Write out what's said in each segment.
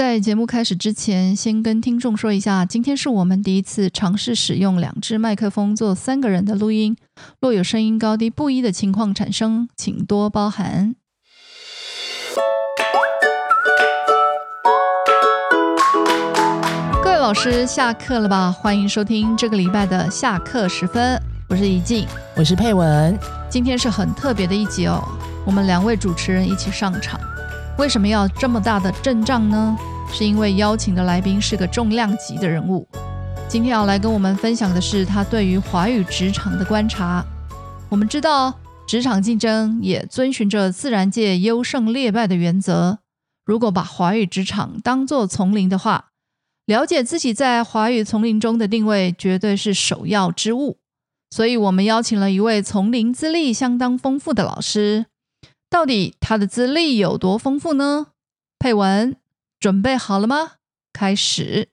在节目开始之前，先跟听众说一下，今天是我们第一次尝试使用两只麦克风做三个人的录音，若有声音高低不一的情况产生，请多包涵。各位老师，下课了吧？欢迎收听这个礼拜的下课时分，我是怡静，我是佩文。今天是很特别的一集哦，我们两位主持人一起上场。为什么要这么大的阵仗呢？是因为邀请的来宾是个重量级的人物。今天要来跟我们分享的是他对于华语职场的观察。我们知道，职场竞争也遵循着自然界优胜劣败的原则。如果把华语职场当作丛林的话，了解自己在华语丛林中的定位，绝对是首要之务。所以，我们邀请了一位丛林资历相当丰富的老师。到底他的资历有多丰富呢？佩文，准备好了吗？开始。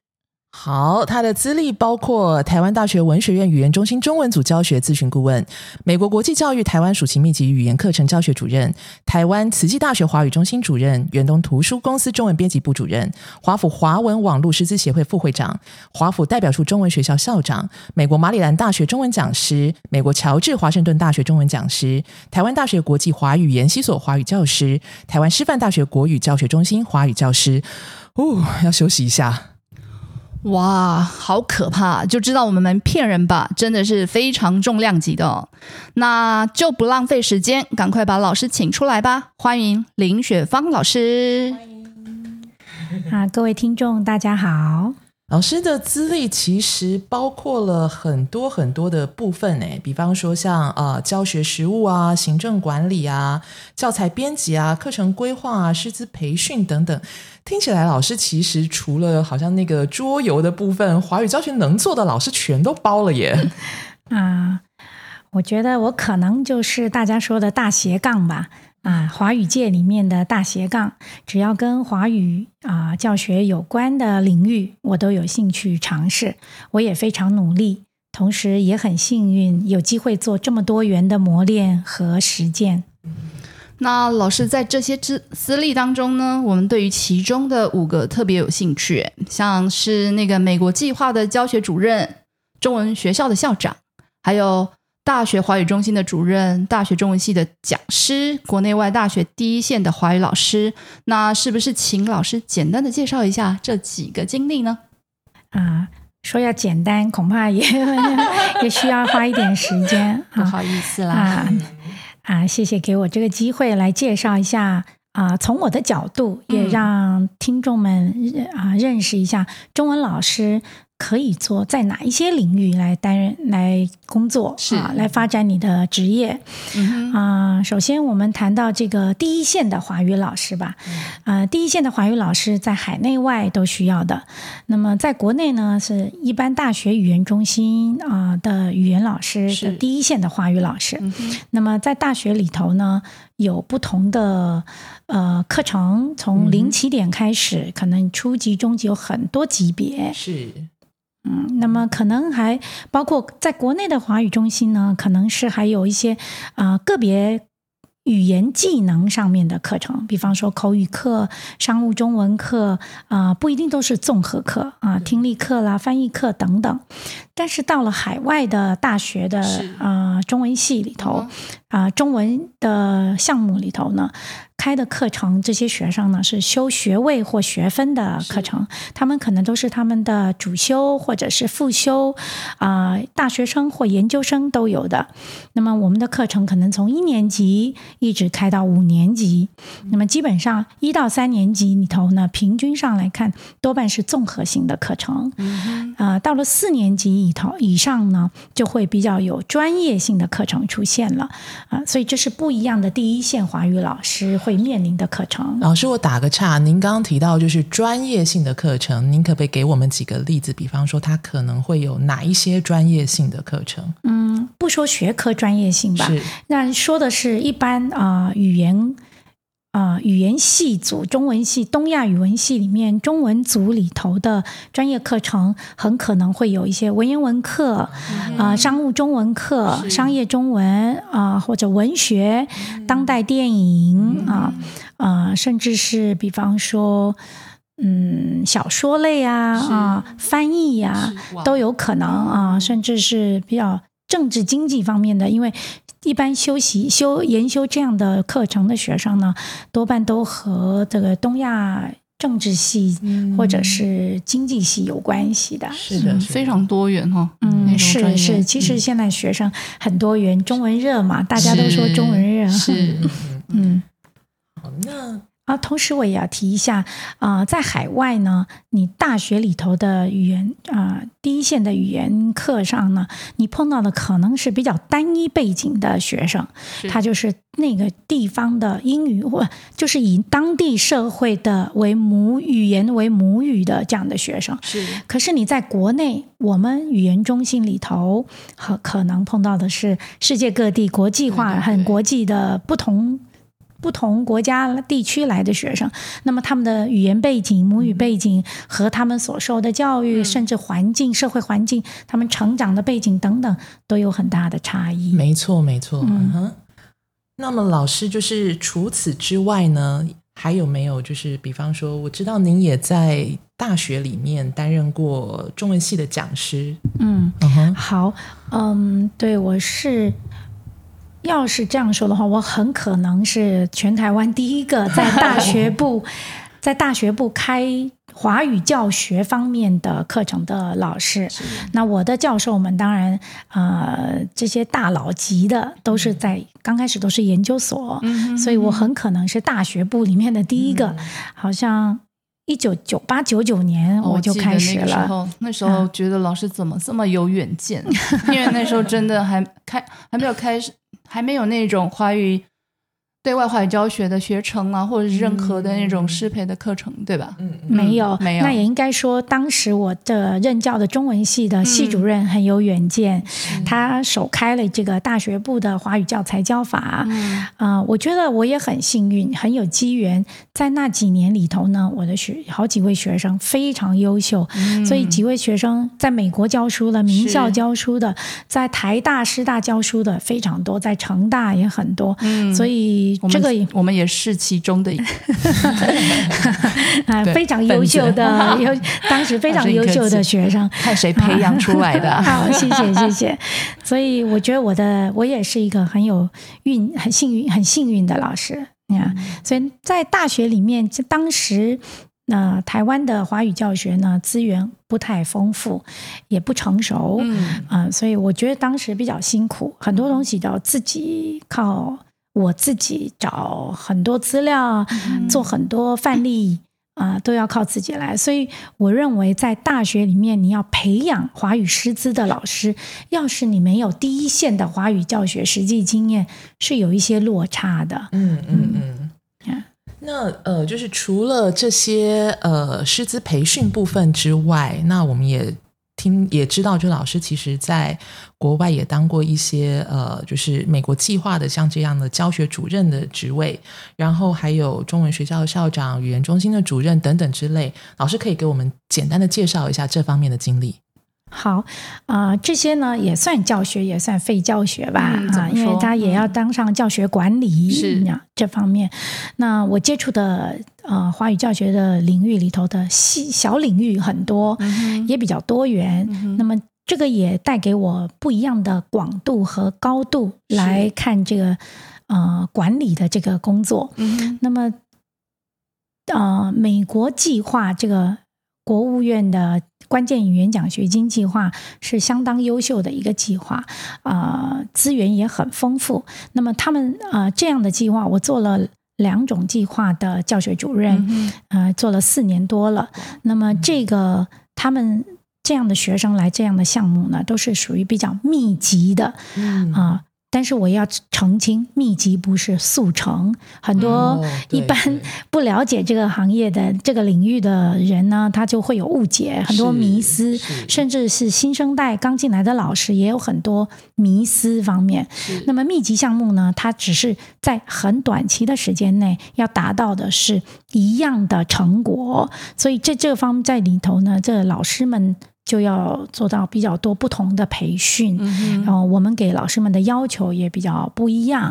好，他的资历包括台湾大学文学院语言中心中文组教学咨询顾问，美国国际教育台湾暑期密集语言课程教学主任，台湾慈济大学华语中心主任，远东图书公司中文编辑部主任，华府华文网络师资协会副会长，华府代表处中文学校校长，美国马里兰大学中文讲师，美国乔治华盛顿大学中文讲师，台湾大学国际华语研习所华语教师，台湾师范大学国语教学中心华语教师。哦，要休息一下。哇，好可怕！就知道我们骗人吧？真的是非常重量级的。那就不浪费时间，赶快把老师请出来吧！欢迎林雪芳老师。欢迎啊，各位听众，大家好。老师的资历其实包括了很多很多的部分诶，比方说像呃教学实务啊、行政管理啊、教材编辑啊、课程规划啊、师资培训等等。听起来老师其实除了好像那个桌游的部分，华语教学能做的老师全都包了耶。啊，我觉得我可能就是大家说的大斜杠吧。啊，华语界里面的大斜杠，只要跟华语啊教学有关的领域，我都有兴趣尝试。我也非常努力，同时也很幸运有机会做这么多元的磨练和实践。那老师在这些资资历当中呢，我们对于其中的五个特别有兴趣，像是那个美国计划的教学主任、中文学校的校长，还有。大学华语中心的主任，大学中文系的讲师，国内外大学第一线的华语老师，那是不是请老师简单的介绍一下这几个经历呢？啊，说要简单，恐怕也 也需要花一点时间。不好意思啦，啊，谢谢给我这个机会来介绍一下啊，从我的角度，也让听众们啊认识一下中文老师。可以做在哪一些领域来担任来工作啊？来发展你的职业啊？首先，我们谈到这个第一线的华语老师吧。啊，第一线的华语老师在海内外都需要的。那么，在国内呢，是一般大学语言中心啊的语言老师的第一线的华语老师。那么，在大学里头呢，有不同的呃课程，从零起点开始，可能初级、中级有很多级别。是。嗯，那么可能还包括在国内的华语中心呢，可能是还有一些啊个别语言技能上面的课程，比方说口语课、商务中文课啊，不一定都是综合课啊，听力课啦、翻译课等等。但是到了海外的大学的啊中文系里头啊，中文的项目里头呢。开的课程，这些学生呢是修学位或学分的课程，他们可能都是他们的主修或者是副修，啊，大学生或研究生都有的。那么我们的课程可能从一年级一直开到五年级，那么基本上一到三年级里头呢，平均上来看多半是综合性的课程，啊，到了四年级以头以上呢，就会比较有专业性的课程出现了，啊，所以这是不一样的第一线华语老师。会面临的课程，老师，我打个岔，您刚刚提到就是专业性的课程，您可不可以给我们几个例子？比方说，它可能会有哪一些专业性的课程？嗯，不说学科专业性吧，那说的是一般啊语言。啊，语言系组、中文系、东亚语文系里面，中文组里头的专业课程，很可能会有一些文言文课，啊，商务中文课、商业中文啊，或者文学、当代电影啊，啊，甚至是比方说。嗯小说类啊啊翻译呀、都有可能啊，甚至是比较政治经济方面的，因为一般修习修研修这样的课程的学生呢，多半都和这个东亚政治系或者是经济系有关系的。是的，嗯是的非常多元哈。嗯，是是，其实现在学生很多元，中文热嘛，大家都说中文热。是 嗯。好那啊，同时我也要提一下，啊、在海外呢，你大学里头的语言啊、第一线的语言课上呢，你碰到的可能是比较单一背景的学生，他就是那个地方的英语或就是以当地社会的为母语言为母语的这样的学生。是可是你在国内，我们语言中心里头，和可能碰到的是世界各地国际化、很国际的不同。不同国家地区来的学生，那么他们的语言背景、母语背景和他们所受的教育，嗯甚至环境、社会环境、他们成长的背景等等，都有很大的差异。没错，没错。嗯嗯哼。那么老师就是除此之外呢，还有没有就是比方说，我知道您也在大学里面担任过中文系的讲师。嗯，嗯哼，好，嗯，对我是。要是这样说的话，我很可能是全台湾第一个在大学部 在大学部开华语教学方面的课程的老师。那我的教授们当然，呃，这些大佬级的都是在刚开始都是研究所，嗯所以我很可能是大学部里面的第一个。好像一九九八九九年哦我就开始了。那个时候，那时候觉得老师怎么这么有远见？因为那时候真的还开还没有开始，还没有那种花语对外华语教学的学程啊，或者是任何的那种适配的课程，对吧？嗯嗯。没有，没有。那也应该说，当时我的任教的中文系的系主任很有远见，他首开了这个大学部的华语教材教法。嗯。啊、我觉得我也很幸运，很有机缘，在那几年里头呢，我的学好几位学生非常优秀，所以几位学生在美国教书的、名校教书的，在台大、师大教书的非常多，在成大也很多，嗯。所以我们这个也我们也是其中的一 啊、对非常优秀的，优当时非常优秀的学生。看谁培养出来的啊。好，谢谢谢谢。所以我觉得我的我也是一个很有运、很幸运、很幸运的老师呀。所以在大学里面，就当时那、台湾的华语教学呢资源不太丰富，也不成熟，嗯啊、所以我觉得当时比较辛苦，很多东西都要自己靠我自己找很多资料，做很多范例啊、都要靠自己来。所以我认为，在大学里面，你要培养华语师资的老师，要是你没有第一线的华语教学实际经验，是有一些落差的。嗯嗯嗯嗯。那呃，就是除了这些呃师资培训部分之外，那我们也也知道，就老师其实在国外也当过一些呃，就是美国计划的像这样的教学主任的职位，然后还有中文学校的校长、语言中心的主任等等之类。老师可以给我们简单的介绍一下这方面的经历。好啊、这些呢也算教学，也算非教学吧、啊，因为他也要当上教学管理是呀这方面。那我接触的呃华语教学的领域里头的细小领域很多，嗯也比较多元。那么这个也带给我不一样的广度和高度来看这个呃管理的这个工作。嗯那么，呃，美国计划这个国务院的关键语言奖学金计划是相当优秀的一个计划，啊、资源也很丰富。那么他们呃这样的计划，我做了两种计划的教学主任，嗯呃，做了四年多了。那么这个他们这样的学生来这样的项目呢，都是属于比较密集的嗯啊。但是我要澄清，密集不是速成。很多一般不了解这个行业的这个领域的人呢，他就会有误解，很多迷思，甚至是新生代刚进来的老师也有很多迷思方面。那么密集项目呢，它只是在很短期的时间内要达到的是一样的成果，所以这这方在里头呢，这老师们就要做到比较多不同的培训，然后我们给老师们的要求也比较不一样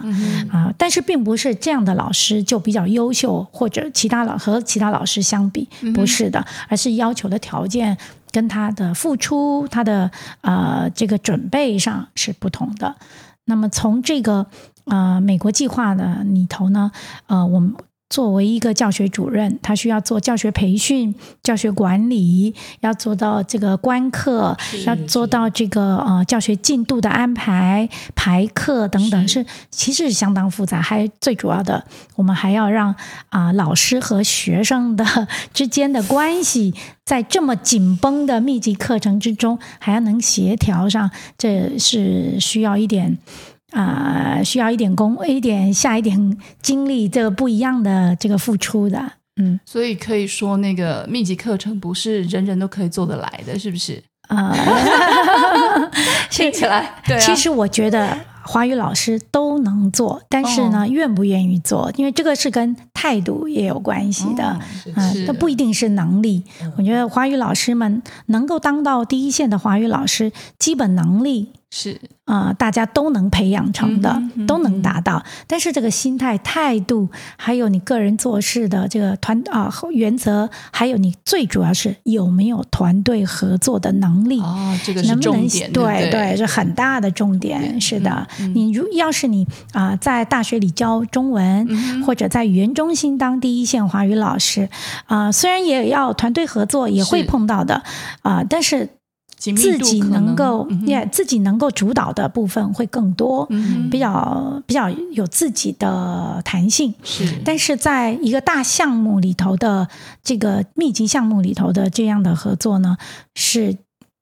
啊。但是并不是这样的老师就比较优秀，或者其他老和其他老师相比不是的，而是要求的条件跟他的付出、他的呃这个准备上是不同的。那么从这个呃美国计划的里头呢，呃我们。作为一个教学主任，他需要做教学培训、教学管理，要做到这个观课，要做到这个呃教学进度的安排、排课等等，是其实是相当复杂。还最主要的，我们还要让啊老师和学生的之间的关系，在这么紧绷的密集课程之中，还要能协调上，这是需要一点。啊，需要一点功，一点下一点精力，这个不一样的这个付出的，嗯，所以可以说那个密集课程不是人人都可以做得来的，是不是？啊，听起来，对，其实我觉得。华语老师都能做，但是呢，愿不愿意做？因为这个是跟态度也有关系的，啊，它不一定是能力。我觉得华语老师们能够当到第一线的华语老师，基本能力。是啊，大家都能培养成的，都能达到。但是这个心态、态度，还有你个人做事的这个团啊原则，还有你最主要是有没有团队合作的能力哦，这个是重点，对对，是很大的重点。是的，你如要是你啊，在大学里教中文，或者在语言中心当第一线华语老师啊，虽然也要团队合作，也会碰到的啊，但是。自己能够也自己能够主导的部分会更多，比较比较有自己的弹性。是，但是在一个大项目里头的这个密集项目里头的这样的合作呢，是。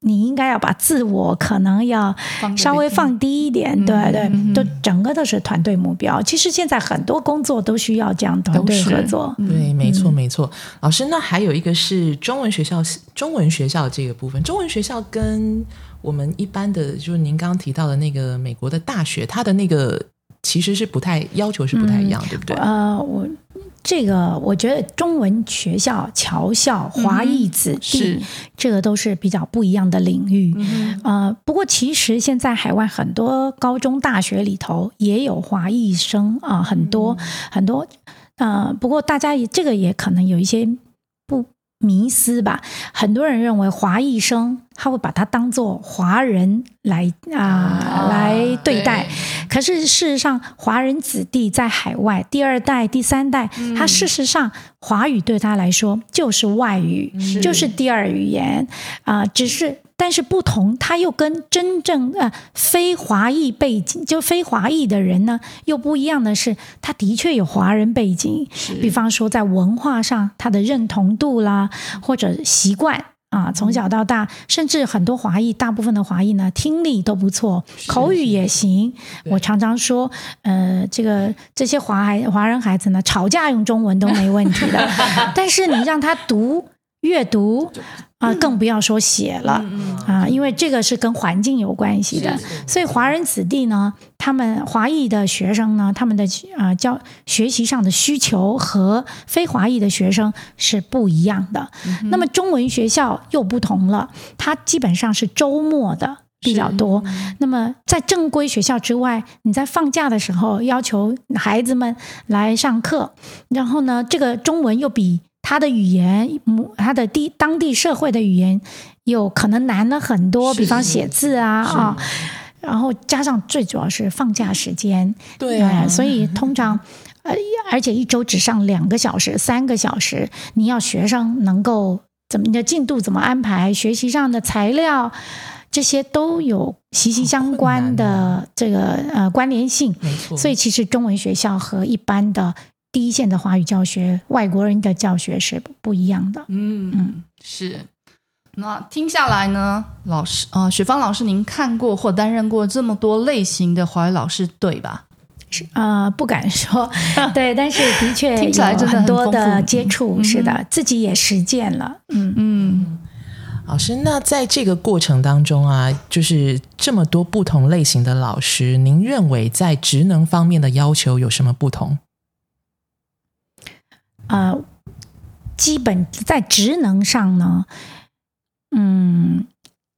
你应该要把自我可能要稍微放低一点，对对，都整个都是团队目标。其实现在很多工作都需要这样团队合作。对，没错没错。老师，那还有一个是中文学校，中文学校这个部分，中文学校跟我们一般的，就是您刚刚提到的那个美国的大学，它的那个其实是不太要求是不太一样，对不对？呃，我。这个我觉得中文学校、侨校、华裔子弟，这个都是比较不一样的领域。呃，不过其实现在海外很多高中、大学里头也有华裔生啊，很多很多。呃，不过大家也这个也可能有一些不。迷思吧，很多人认为华裔生他会把他当做华人来啊来对待，可是事实上，华人子弟在海外第二代、第三代，他事实上华语对他来说就是外语，就是第二语言啊，只是。但是不同，他又跟真正呃非华裔背景，就非华裔的人呢，又不一样的是，他的确有华人背景，比方说在文化上他的认同度啦，或者习惯啊，从小到大，甚至很多华裔，大部分的华裔呢，听力都不错，口语也行。我常常说，呃，这个这些华孩华人孩子呢，吵架用中文都没问题的，但是你让他读阅读。啊，更不要说写了啊，因为这个是跟环境有关系的。所以华人子弟呢，他们华裔的学生呢，他们的啊教学习上的需求和非华裔的学生是不一样的。那么中文学校又不同了，它基本上是周末的比较多。那么在正规学校之外，你在放假的时候要求孩子们来上课，然后呢，这个中文又比。他的语言，他的地当地社会的语言，有可能难了很多，比方写字啊啊，然后加上最主要是放假时间，对啊，所以通常呃，而且一周只上两个小时、三个小时，你要学生能够怎么你的进度怎么安排，学习上的材料这些都有息息相关的这个呃关联性，没错，所以其实中文学校和一般的。第一线的华语教学，外国人的教学是不一样的。嗯嗯，是。那听下来呢，老师啊，雪芳老师，您看过或担任过这么多类型的华语老师，对吧？是啊，不敢说，对，但是的确听起来真的很多的接触，是的，自己也实践了。嗯嗯，老师，那在这个过程当中啊，就是这么多不同类型的老师，您认为在职能方面的要求有什么不同？呃，基本在职能上呢，嗯，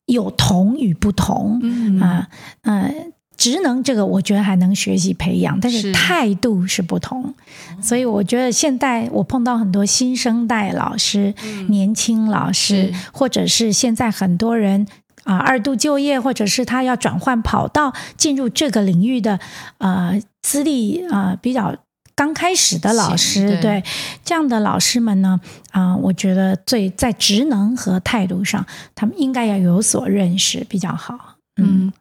有同与不同嗯。啊，呃，职能这个我觉得还能学习培养，但是是。态度是不同，所以我觉得现在我碰到很多新生代老师、年轻老师或者是现在很多人。啊，二度就业，或者是他要转换跑道进入这个领域的，呃，资历啊、呃比较刚开始的老师，对。对这样的老师们呢，啊、我觉得最在职能和态度上，他们应该要有所认识比较好。嗯，嗯，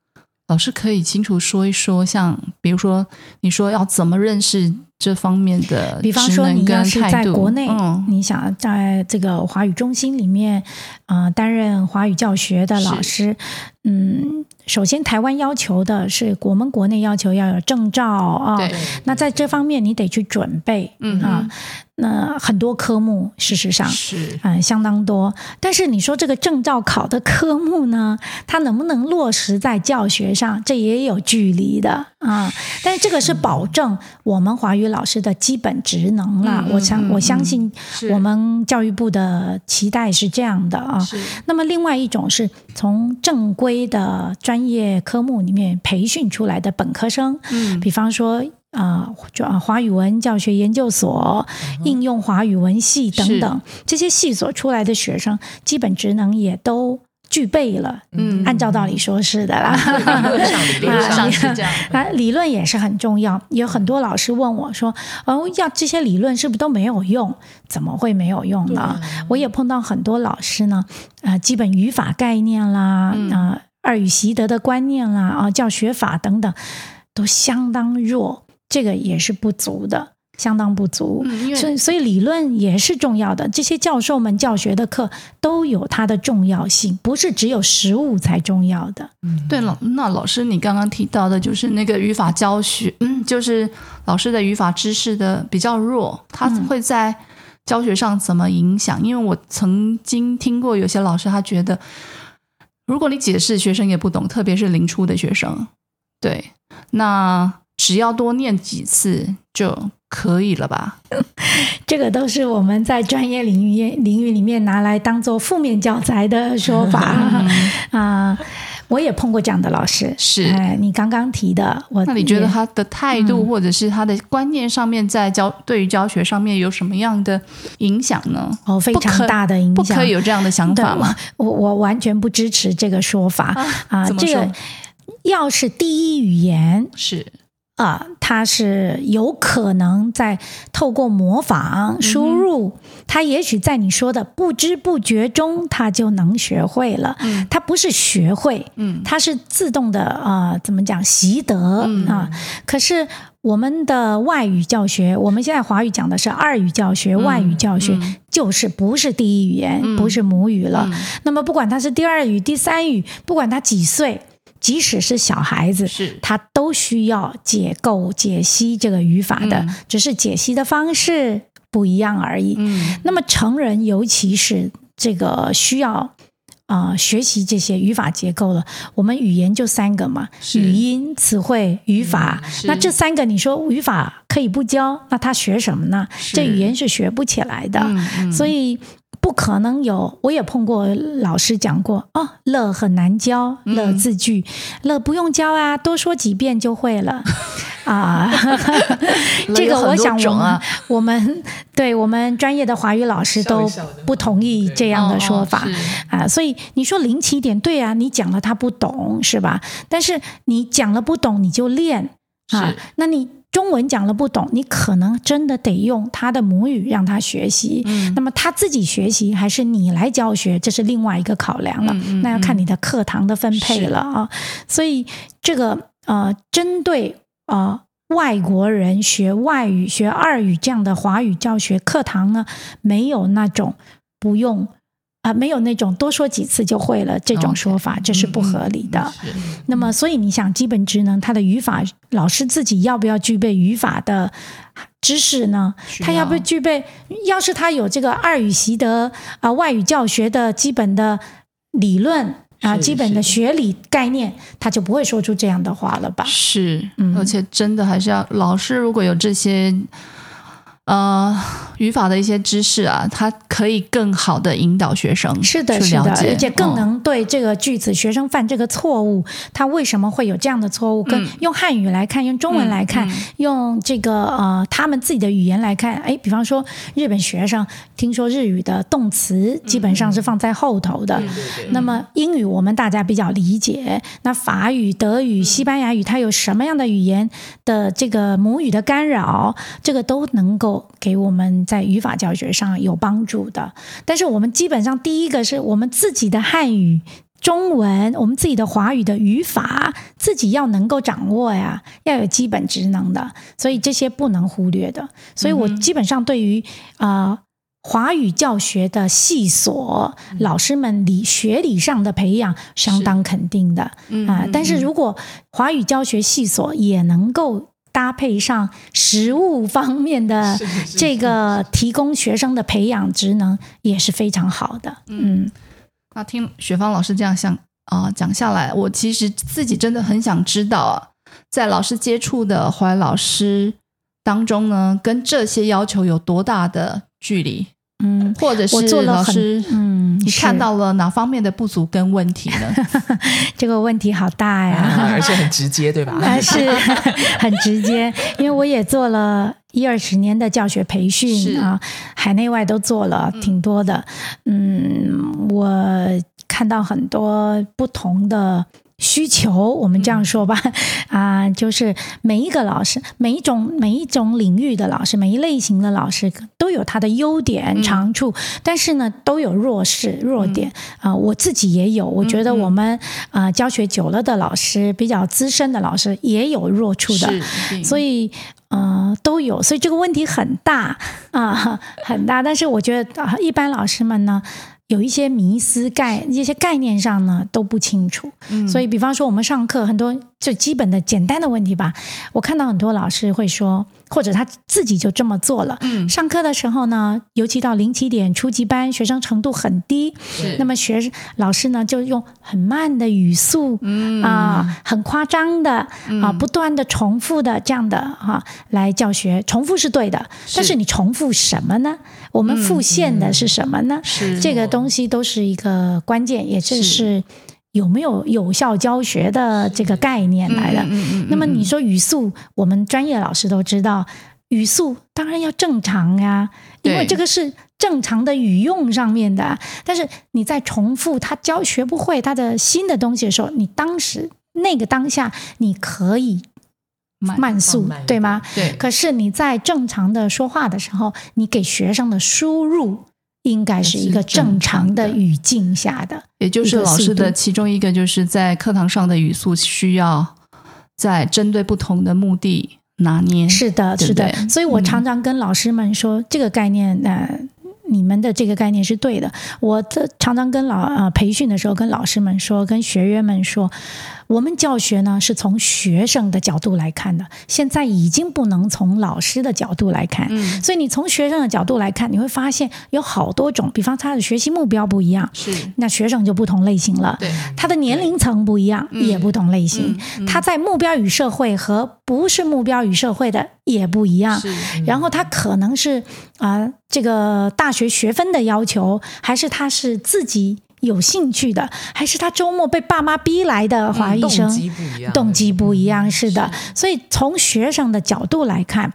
老师可以清楚说一说，像比如说你说要怎么认识这方面的比方说你要是在国内，嗯。你想在这个华语中心里面，啊、担任华语教学的老师，嗯，首先台湾要求的是我们国内要求要有证照啊，对那在这方面你得去准备，嗯啊，那很多科目事实上。是嗯，相当多。但是你说这个证照考的科目呢，它能不能落实在教学上，这也有距离的啊。但是这个是保证我们华语老师的基本职能啦。我相嗯我相信我们教育部的期待是这样的啊。那么另外一种是从正规的专业科目里面培训出来的本科生，嗯比方说。啊，就啊，华语文教学研究所、应用华语文系等等，这些系所出来的学生，基本职能也都具备了。嗯按照道理说是的啦，理论上理论理论上啊是这样的 啊，理论也是很重要。有很多老师问我说：“哦，要这些理论是不是都没有用？怎么会没有用呢？”我也碰到很多老师呢，呃，基本语法概念啦，啊、嗯二语习得的观念啦，啊，教学法等等，都相当弱，这个也是不足的，相当不足。嗯，所以，所以理论也是重要的。这些教授们教学的课都有它的重要性，不是只有实物才重要的。对了，那老师你刚刚提到的就是那个语法教学，嗯，就是老师的语法知识的比较弱，他嗯会在教学上怎么影响？因为我曾经听过有些老师他觉得，如果你解释学生也不懂，特别是零初的学生，对，那只要多念几次就可以了吧？这个都是我们在专业领域领域里面拿来当做负面教材的说法 啊、我也碰过这样的老师，是哎，你刚刚提的，我那你觉得他的态度或者是他的观念上面，在教对于教学上面有什么样的影响呢？哦非常大的影响不响？可以有这样的想法吗？我我完全不支持这个说法啊、这个要是第一语言是啊、他是有可能在透过模嗯仿输入，他也许在你说的不知不觉中，他就能学会了。嗯它不是学会，嗯它是自动的啊、呃怎么讲习得嗯啊？可是我们的外语教学，我们现在华语讲的是二语教学、外语教学，嗯就是不是第一语言，嗯不是母语了。嗯那么不管他是第二语、第三语，不管他几岁，即使是小孩子，是他都需要解构、解析这个语法的，嗯只是解析的方式不一样而已。嗯那么成人，尤其是这个需要。啊、学习这些语法结构了。我们语言就三个嘛，语音、词汇、语法。嗯那这三个，你说语法可以不教，那他学什么呢？这语言是学不起来的。嗯嗯所以不可能有，我也碰过老师讲过哦，乐很难教，嗯乐字句，乐不用教啊，多说几遍就会了 啊。这个我想我们、啊，我们对我们专业的华语老师都不同意这样的说法。哦哦是啊，所以你说零起点对啊，你讲了他不懂是吧？但是你讲了不懂，你就练啊。那你中文讲了不懂，你可能真的得用他的母语让他学习。嗯那么他自己学习还是你来教学，这是另外一个考量了。嗯嗯那要看你的课堂的分配了啊。所以这个呃，针对呃外国人学外语、学二语这样的华语教学课堂呢，没有那种不用啊、没有那种多说几次就会了这种说法，这是不合理的。是那么，所以你想，基本职能，它的语法，老师自己要不要具备语法的知识呢？需他要不要具备？要是他有这个二语习得啊、外语教学的基本的理论啊、基本的学理概念，他就不会说出这样的话了吧？是，嗯而且真的还是要老师如果有这些呃语法的一些知识啊，它可以更好的引导学生是的，是的，而且更哦能对这个句子学生犯这个错误，他为什么会有这样的错误？跟嗯用汉语来看，用中文来看，用这个呃他们自己的语言来看，哎，比方说日本学生听说日语的动词基本上是放在后头的，那么英语我们大家比较理解，那法语、德语、西班牙语它有什么样的语言的这个母语的干扰，这个都能够给我们在语法教学上有帮助的。但是我们基本上第一个是我们自己的汉语。中文，我们自己的华语的语法，自己要能够掌握呀，要有基本职能的，所以这些不能忽略的。所以我基本上对于啊、呃华语教学的系所，老师们理学理上的培养相当肯定的嗯啊、但是如果华语教学系所也能够搭配上实物方面的这个提供学生的培养职能，也是非常好的。嗯。那听雪芳老师这样想啊、讲下来，我其实自己真的很想知道啊，在老师接触的华语老师当中呢，跟这些要求有多大的距离，嗯，或者我做是了很老师，嗯，你看到了哪方面的不足跟问题呢？这个问题好大呀。啊而且很直接，对吧？啊，是 很直接，因为我也做了一二十年的教学培训啊，海内外都做了挺多的。嗯，我看到很多不同的。需求，我们这样说吧，啊、就是每一个老师，每一种每一种领域的老师，每一类型的老师都有他的优点、长处，但是呢，都有弱势、弱点啊、我自己也有，我觉得我们啊、教学久了的老师，比较资深的老师也有弱处的，所以呃都有，所以这个问题很大啊、很大。但是我觉得、啊一般老师们呢。有一些迷思概一些概念上呢都不清楚，嗯。所以比方说我们上课很多最基本的简单的问题吧，我看到很多老师会说，或者他自己就这么做了。嗯。上课的时候呢，尤其到零起点初级班，学生程度很低，是。那么学老师呢就用很慢的语速，嗯。啊，很夸张的啊，不断的重复的这样的哈、来教学，重复是对的，但是你重复什么呢？我们复现的是什么呢？是。这个东西都是一个关键，也正是是有没有有效教学的这个概念来的。那么你说语速，我们专业老师都知道，语速当然要正常呀，因为这个是正常的语用上面的。但是你在重复他教学不会他的新的东西的时候，你当时那个当下你可以慢慢速对吗？对，可是你在正常的说话的时候，你给学生的输入应该是一个正常的语境下的。也就是老师的其中一个，就是在课堂上的语速需要在针对不同的目的拿捏。是的，是的。所以我常常跟老师们说，这个概念，呃，你们的这个概念是对的。我这常常跟老呃培训的时候，跟老师们说，跟学员们说，我们教学呢是从学生的角度来看的，现在已经不能从老师的角度来看。嗯，所以你从学生的角度来看，你会发现有好多种，比方他的学习目标不一样，是那学生就不同类型了。对，他的年龄层不一样，嗯也不同类型。嗯他在目标与社会和不是目标与社会的也不一样。是然后他可能是啊、这个大学学分的要求，还是他是自己有兴趣的，还是他周末被爸妈逼来的华医生？动机不一样，动机不一样，是的。所以从学生的角度来看，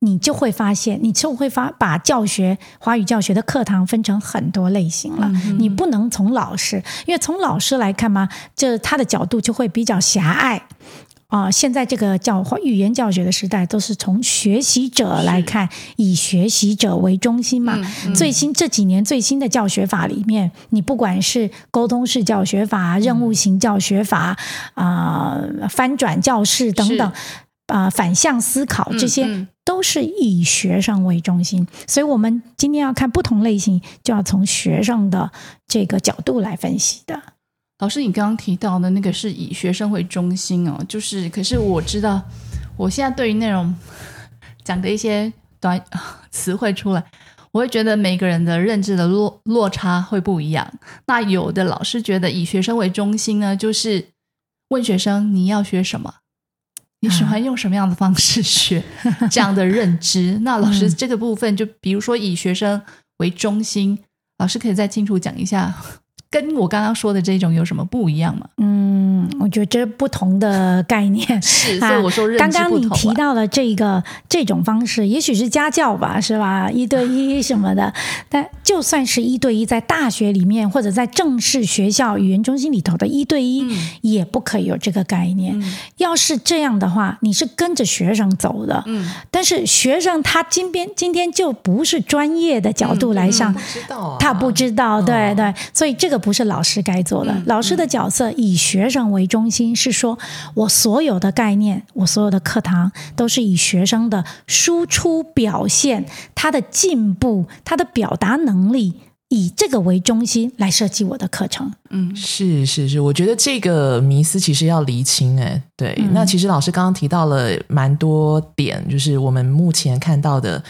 你就会发现，你就会发把教学华语教学的课堂分成很多类型了。你不能从老师，因为从老师来看嘛，这他的角度就会比较狭隘。啊、现在这个教语言教学的时代，都是从学习者来看，以学习者为中心嘛。最新这几年最新的教学法里面，你不管是沟通式教学法、任务型教学法啊、翻转教室等等。啊、反向思考这些嗯都是以学生为中心，所以我们今天要看不同类型，就要从学生的这个角度来分析的。老师，你刚刚提到的那个是以学生为中心哦，就是，可是我知道，我现在对于内容讲的一些短 词汇出来，我会觉得每个人的认知的落落差会不一样。那有的老师觉得以学生为中心呢，就是问学生你要学什么，你喜欢用什么样的方式学 这样的认知？那老师这个部分，就比如说以学生为中心，老师可以再清楚讲一下。跟我刚刚说的这种有什么不一样吗？嗯，我觉得这不同的概念 是，所以我说刚刚你提到了这个这种方式，也许是家教吧，是吧？一对一什么的，但就算是一对一，在大学里面或者在正式学校语言中心里头的一对一，也不可以有这个概念。要是这样的话，你是跟着学生走的，嗯，但是学生他今天今天就不是专业的角度来上，他不知道，对对，所以这个。不是老师该做的。老师的角色以学生为中心，是说我所有的概念，我所有的课堂都是以学生的输出表现、他的进步、他的表达能力，以这个为中心来设计我的课程。嗯，是是是，我觉得这个迷思其实要厘清。哎，对，那其实老师刚刚提到了蛮多点，就是我们目前看到的。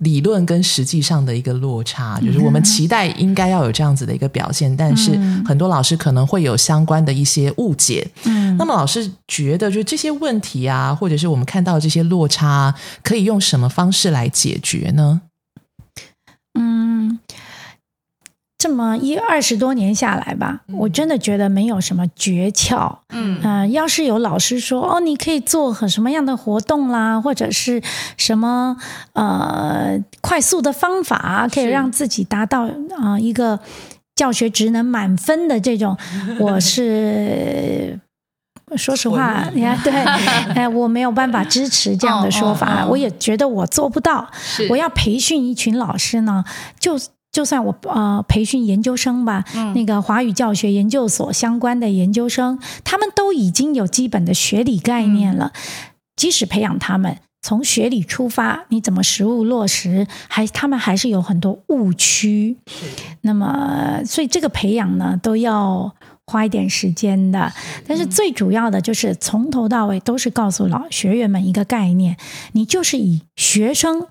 理论跟实际上的一个落差，就是我们期待应该要有这样子的一个表现，但是很多老师可能会有相关的一些误解。嗯，那么老师觉得，就这些问题啊，或者是我们看到这些落差，可以用什么方式来解决呢？这么一二十多年下来吧，我真的觉得没有什么诀窍。嗯呃，要是有老师说哦，你可以做很什么样的活动啦，或者是什么呃快速的方法，可以让自己达到啊一个教学职能满分的这种，我是说实话，你看对，哎，我没有办法支持这样的说法，我也觉得我做不到。我要培训一群老师呢，就。就算我呃培训研究生吧，那个华语教学研究所相关的研究生，他们都已经有基本的学理概念了。即使培养他们从学理出发，你怎么实物落实，还他们还是有很多误区。那么，所以这个培养呢，都要花一点时间的。但是最主要的就是从头到尾都是告诉老学员们一个概念：你就是以学生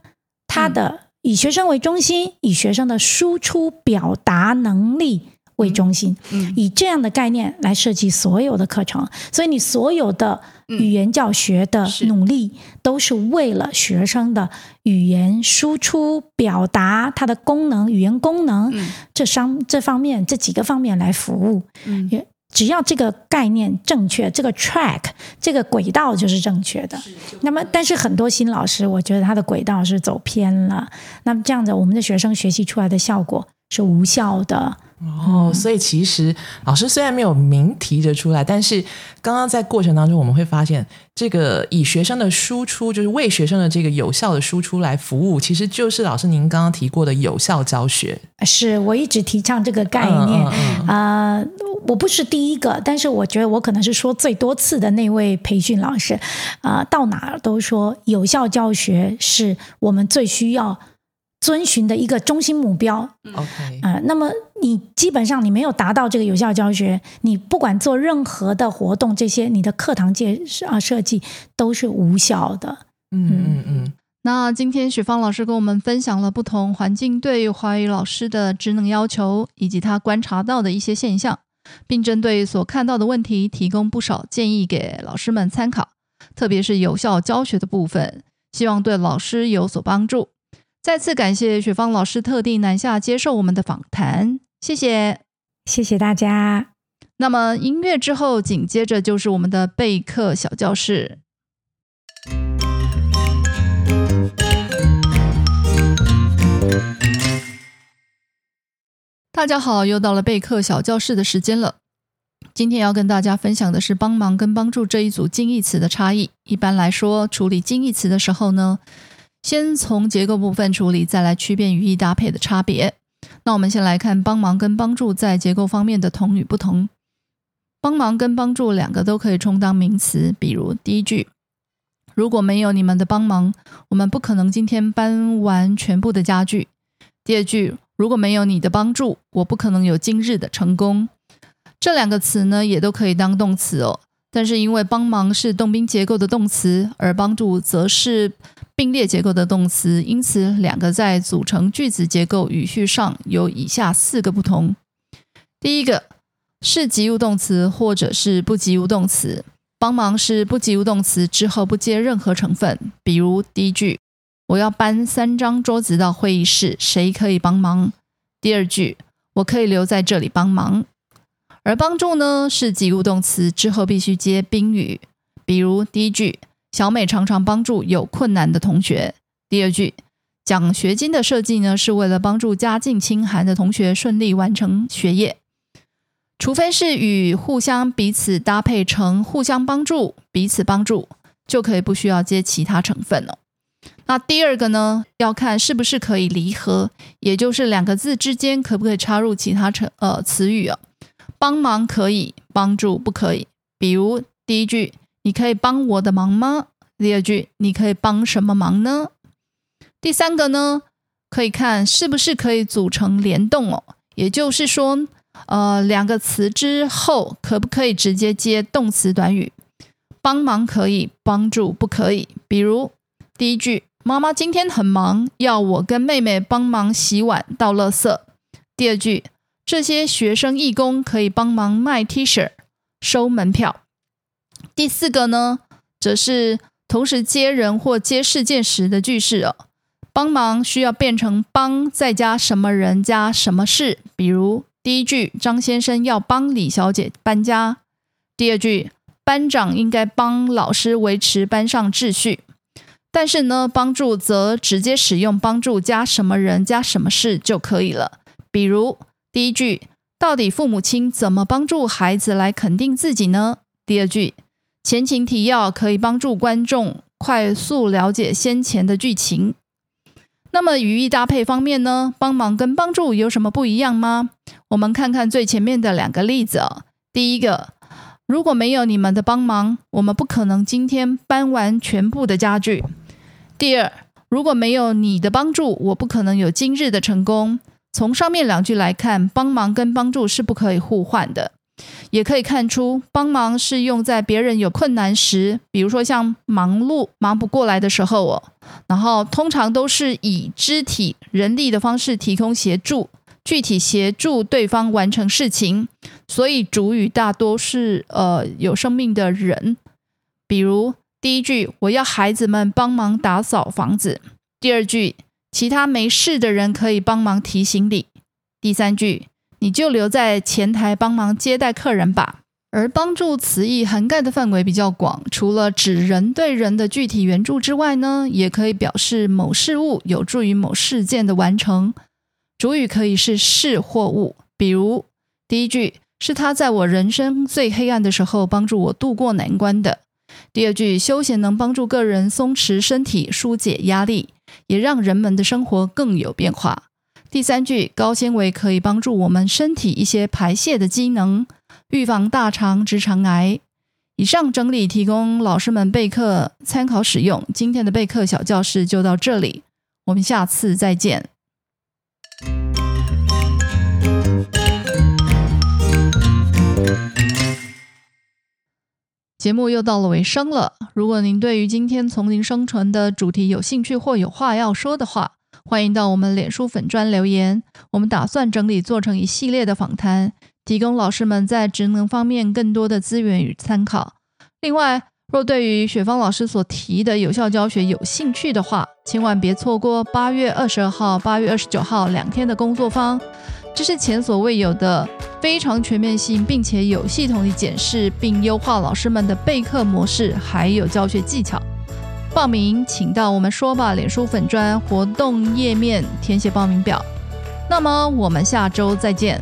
他的。以学生为中心，以学生的输出表达能力为中心，以这样的概念来设计所有的课程。所以，你所有的语言教学的努力，都是为了学生的语言输出表达它的功能、语言功能这商这方面这几个方面来服务。只要这个概念正确，这个 track 这个轨道就是正确的。那么，但是很多新老师，我觉得他的轨道是走偏了。那么这样子，我们的学生学习出来的效果是无效的。哦，所以其实老师虽然没有明提着出来，但是刚刚在过程当中，我们会发现，这个以学生的输出，就是为学生的这个有效的输出来服务，其实就是老师您刚刚提过的有效教学。是我一直提倡这个概念啊，我不是第一个，但是我觉得我可能是说最多次的那位培训老师啊，到哪都说有效教学是我们最需要。遵循的一个中心目标，OK，啊，那么你基本上你没有达到这个有效教学，你不管做任何的活动，这些你的课堂介啊设计都是无效的。嗯嗯嗯。那今天许芳老师跟我们分享了不同环境对华语老师的职能要求，以及他观察到的一些现象，并针对所看到的问题提供不少建议给老师们参考，特别是有效教学的部分，希望对老师有所帮助。再次感谢雪芳老师特地南下接受我们的访谈，谢谢，谢谢大家。那么音乐之后，紧接着就是我们的备课小教室。大家好，又到了备课小教室的时间了。今天要跟大家分享的是帮忙跟帮助这一组近义词的差异。一般来说，处理近义词的时候呢。先从结构部分处理，再来区辨语义搭配的差别。那我们先来看帮忙跟帮助在结构方面的同与不同。帮忙跟帮助两个都可以充当名词，比如第一句：如果没有你们的帮忙，我们不可能今天搬完全部的家具。第二句：如果没有你的帮助，我不可能有今日的成功。这两个词呢，也都可以当动词哦。但是因为帮忙是动宾结构的动词，而帮助则是并列结构的动词，因此两个在组成句子结构语序上有以下四个不同。第一个是及物动词或者是不及物动词，帮忙是不及物动词之后不接任何成分，比如第一句我要搬三张桌子到会议室，谁可以帮忙？第二句我可以留在这里帮忙。而帮助呢是及物动词之后必须接宾语，比如第一句小美常常帮助有困难的同学。第二句奖学金的设计呢是为了帮助家境清寒的同学顺利完成学业。除非是与互相彼此搭配成互相帮助、彼此帮助，就可以不需要接其他成分了。那第二个呢，要看是不是可以离合，也就是两个字之间可不可以插入其他成呃词语啊？帮忙可以，帮助不可以。比如第一句，你可以帮我的忙吗？第二句，你可以帮什么忙呢？第三个呢，可以看是不是可以组成联动哦，也就是说。呃，两个词之后可不可以直接接动词短语？帮忙可以，帮助不可以。比如第一句，妈妈今天很忙，要我跟妹妹帮忙洗碗、倒垃圾。第二句，这些学生义工可以帮忙卖 T 恤、收门票。第四个呢，则是同时接人或接事件时的句式哦。帮忙需要变成帮再加什么人加什么事，比如。第一句，张先生要帮李小姐搬家。第二句，班长应该帮老师维持班上秩序。但是呢，帮助则直接使用帮助加什么人加什么事就可以了。比如第一句，到底父母亲怎么帮助孩子来肯定自己呢？第二句，前情提要可以帮助观众快速了解先前的剧情。那么语义搭配方面呢？帮忙跟帮助有什么不一样吗？我们看看最前面的两个例子哦。第一个，如果没有你们的帮忙，我们不可能今天搬完全部的家具。第二，如果没有你的帮助，我不可能有今日的成功。从上面两句来看，帮忙跟帮助是不可以互换的。也可以看出，帮忙是用在别人有困难时，比如说像忙碌忙不过来的时候哦。然后通常都是以肢体、人力的方式提供协助，具体协助对方完成事情。所以主语大多是呃有生命的人。比如第一句，我要孩子们帮忙打扫房子；第二句，其他没事的人可以帮忙提行李；第三句。你就留在前台帮忙接待客人吧。而帮助词义涵盖的范围比较广，除了指人对人的具体援助之外呢，也可以表示某事物有助于某事件的完成。主语可以是事或物，比如第一句是他在我人生最黑暗的时候帮助我度过难关的。第二句休闲能帮助个人松弛身体、疏解压力，也让人们的生活更有变化。第三句，高纤维可以帮助我们身体一些排泄的机能，预防大肠直肠癌。以上整理提供老师们备课参考使用。今天的备课小教室就到这里，我们下次再见。节目又到了尾声了，如果您对于今天丛林生存的主题有兴趣或有话要说的话，欢迎到我们脸书粉专留言，我们打算整理做成一系列的访谈，提供老师们在职能方面更多的资源与参考。另外，若对于雪芳老师所提的有效教学有兴趣的话，千万别错过八月二十二号、八月二十九号两天的工作坊，这是前所未有的非常全面性，并且有系统地检视并优化老师们的备课模式，还有教学技巧。报名请到我们说吧脸书粉专活动页面填写报名表。那么我们下周再见。